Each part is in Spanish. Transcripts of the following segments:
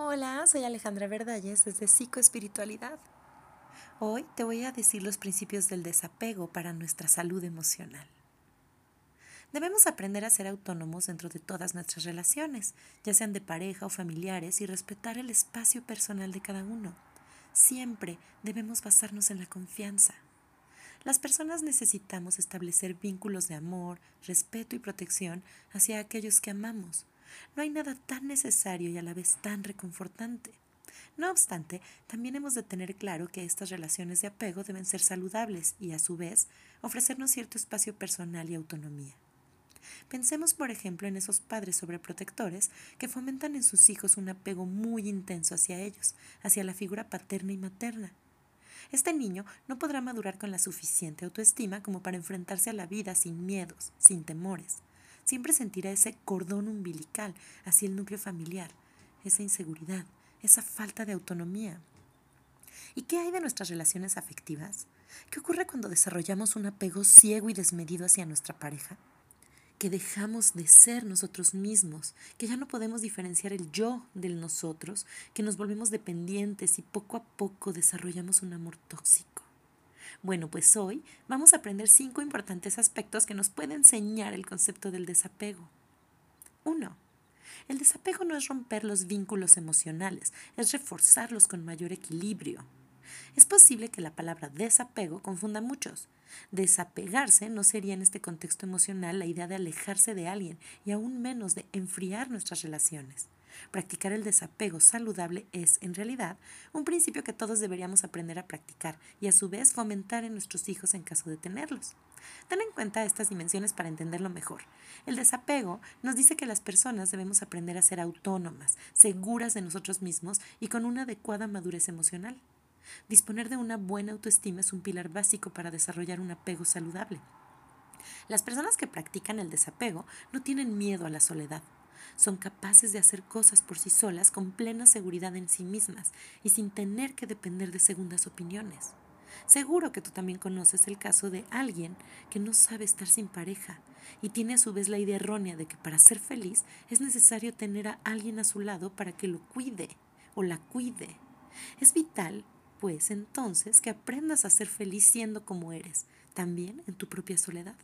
Hola, soy Alejandra Verdalles desde Psicoespiritualidad. Hoy te voy a decir los principios del desapego para nuestra salud emocional. Debemos aprender a ser autónomos dentro de todas nuestras relaciones, ya sean de pareja o familiares, y respetar el espacio personal de cada uno. Siempre debemos basarnos en la confianza. Las personas necesitamos establecer vínculos de amor, respeto y protección hacia aquellos que amamos. No hay nada tan necesario y a la vez tan reconfortante. No obstante, también hemos de tener claro que estas relaciones de apego deben ser saludables y, a su vez, ofrecernos cierto espacio personal y autonomía. Pensemos, por ejemplo, en esos padres sobreprotectores que fomentan en sus hijos un apego muy intenso hacia ellos, hacia la figura paterna y materna. Este niño no podrá madurar con la suficiente autoestima como para enfrentarse a la vida sin miedos, sin temores. Siempre sentirá ese cordón umbilical hacia el núcleo familiar, esa inseguridad, esa falta de autonomía. ¿Y qué hay de nuestras relaciones afectivas? ¿Qué ocurre cuando desarrollamos un apego ciego y desmedido hacia nuestra pareja? que dejamos de ser nosotros mismos, que ya no podemos diferenciar el yo del nosotros, que nos volvemos dependientes y poco a poco desarrollamos un amor tóxico. Bueno, pues hoy vamos a aprender cinco importantes aspectos que nos pueden enseñar el concepto del desapego. 1. El desapego no es romper los vínculos emocionales, es reforzarlos con mayor equilibrio. Es posible que la palabra desapego confunda a muchos. Desapegarse no sería en este contexto emocional la idea de alejarse de alguien y aún menos de enfriar nuestras relaciones. Practicar el desapego saludable es, en realidad, un principio que todos deberíamos aprender a practicar y a su vez fomentar en nuestros hijos en caso de tenerlos. Ten en cuenta estas dimensiones para entenderlo mejor. El desapego nos dice que las personas debemos aprender a ser autónomas, seguras de nosotros mismos y con una adecuada madurez emocional. Disponer de una buena autoestima es un pilar básico para desarrollar un apego saludable. Las personas que practican el desapego no tienen miedo a la soledad. Son capaces de hacer cosas por sí solas con plena seguridad en sí mismas y sin tener que depender de segundas opiniones. Seguro que tú también conoces el caso de alguien que no sabe estar sin pareja y tiene a su vez la idea errónea de que para ser feliz es necesario tener a alguien a su lado para que lo cuide o la cuide. Es vital pues entonces que aprendas a ser feliz siendo como eres, también en tu propia soledad.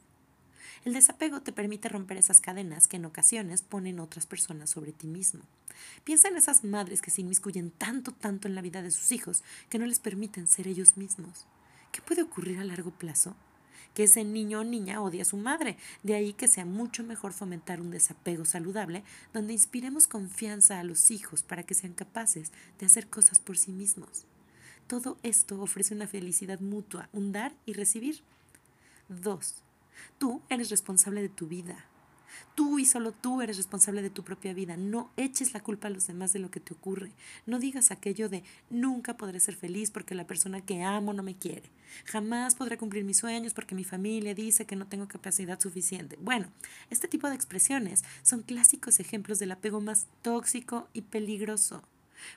El desapego te permite romper esas cadenas que en ocasiones ponen otras personas sobre ti mismo. Piensa en esas madres que se inmiscuyen tanto, tanto en la vida de sus hijos que no les permiten ser ellos mismos. ¿Qué puede ocurrir a largo plazo? Que ese niño o niña odie a su madre. De ahí que sea mucho mejor fomentar un desapego saludable donde inspiremos confianza a los hijos para que sean capaces de hacer cosas por sí mismos. Todo esto ofrece una felicidad mutua, un dar y recibir. Dos, tú eres responsable de tu vida. Tú y solo tú eres responsable de tu propia vida. No eches la culpa a los demás de lo que te ocurre. No digas aquello de nunca podré ser feliz porque la persona que amo no me quiere. Jamás podré cumplir mis sueños porque mi familia dice que no tengo capacidad suficiente. Bueno, este tipo de expresiones son clásicos ejemplos del apego más tóxico y peligroso.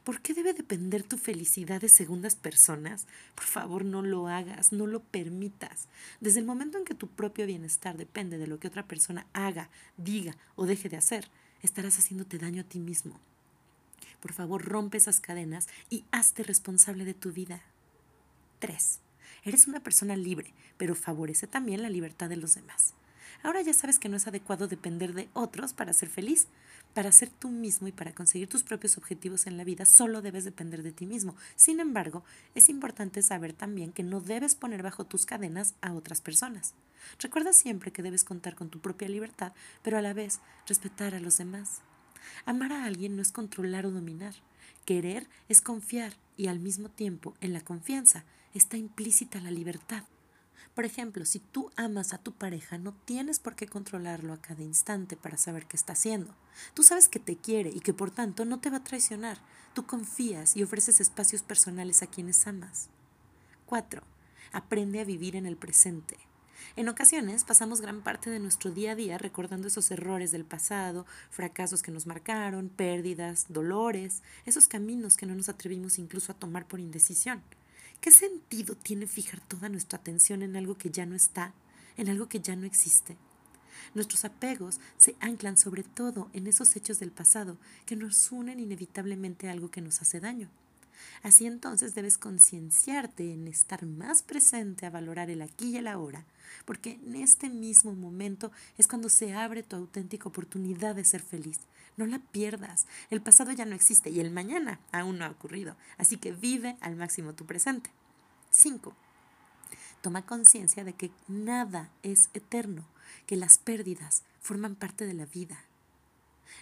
¿Por qué debe depender tu felicidad de segundas personas? Por favor, no lo hagas, no lo permitas. Desde el momento en que tu propio bienestar depende de lo que otra persona haga, diga o deje de hacer, estarás haciéndote daño a ti mismo. Por favor, rompe esas cadenas y hazte responsable de tu vida. 3. Eres una persona libre, pero favorece también la libertad de los demás. Ahora ya sabes que no es adecuado depender de otros para ser feliz. Para ser tú mismo y para conseguir tus propios objetivos en la vida solo debes depender de ti mismo. Sin embargo, es importante saber también que no debes poner bajo tus cadenas a otras personas. Recuerda siempre que debes contar con tu propia libertad, pero a la vez respetar a los demás. Amar a alguien no es controlar o dominar. Querer es confiar y al mismo tiempo en la confianza está implícita la libertad. Por ejemplo, si tú amas a tu pareja, no tienes por qué controlarlo a cada instante para saber qué está haciendo. Tú sabes que te quiere y que por tanto no te va a traicionar. Tú confías y ofreces espacios personales a quienes amas. 4. Aprende a vivir en el presente. En ocasiones pasamos gran parte de nuestro día a día recordando esos errores del pasado, fracasos que nos marcaron, pérdidas, dolores, esos caminos que no nos atrevimos incluso a tomar por indecisión. ¿Qué sentido tiene fijar toda nuestra atención en algo que ya no está, en algo que ya no existe? Nuestros apegos se anclan sobre todo en esos hechos del pasado que nos unen inevitablemente a algo que nos hace daño. Así entonces debes concienciarte en estar más presente a valorar el aquí y el ahora, porque en este mismo momento es cuando se abre tu auténtica oportunidad de ser feliz. No la pierdas. El pasado ya no existe y el mañana aún no ha ocurrido, así que vive al máximo tu presente. 5. Toma conciencia de que nada es eterno, que las pérdidas forman parte de la vida.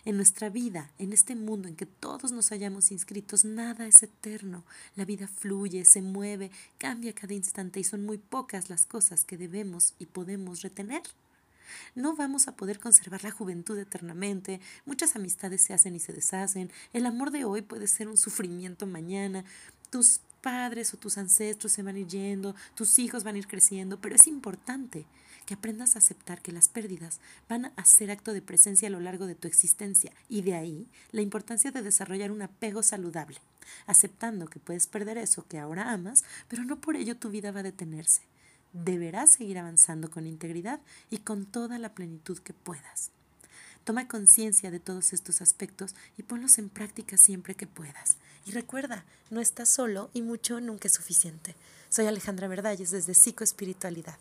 En nuestra vida, en este mundo en que todos nos hayamos inscritos, nada es eterno. La vida fluye, se mueve, cambia cada instante y son muy pocas las cosas que debemos y podemos retener. No vamos a poder conservar la juventud eternamente, muchas amistades se hacen y se deshacen, el amor de hoy puede ser un sufrimiento mañana, tus padres o tus ancestros se van a ir yendo, tus hijos van a ir creciendo, pero es importante que aprendas a aceptar que las pérdidas van a ser acto de presencia a lo largo de tu existencia y de ahí la importancia de desarrollar un apego saludable, aceptando que puedes perder eso que ahora amas, pero no por ello tu vida va a detenerse. Deberás seguir avanzando con integridad y con toda la plenitud que puedas. Toma conciencia de todos estos aspectos y ponlos en práctica siempre que puedas. Y recuerda, no estás solo y mucho nunca es suficiente. Soy Alejandra Verdalles desde Psicoespiritualidad.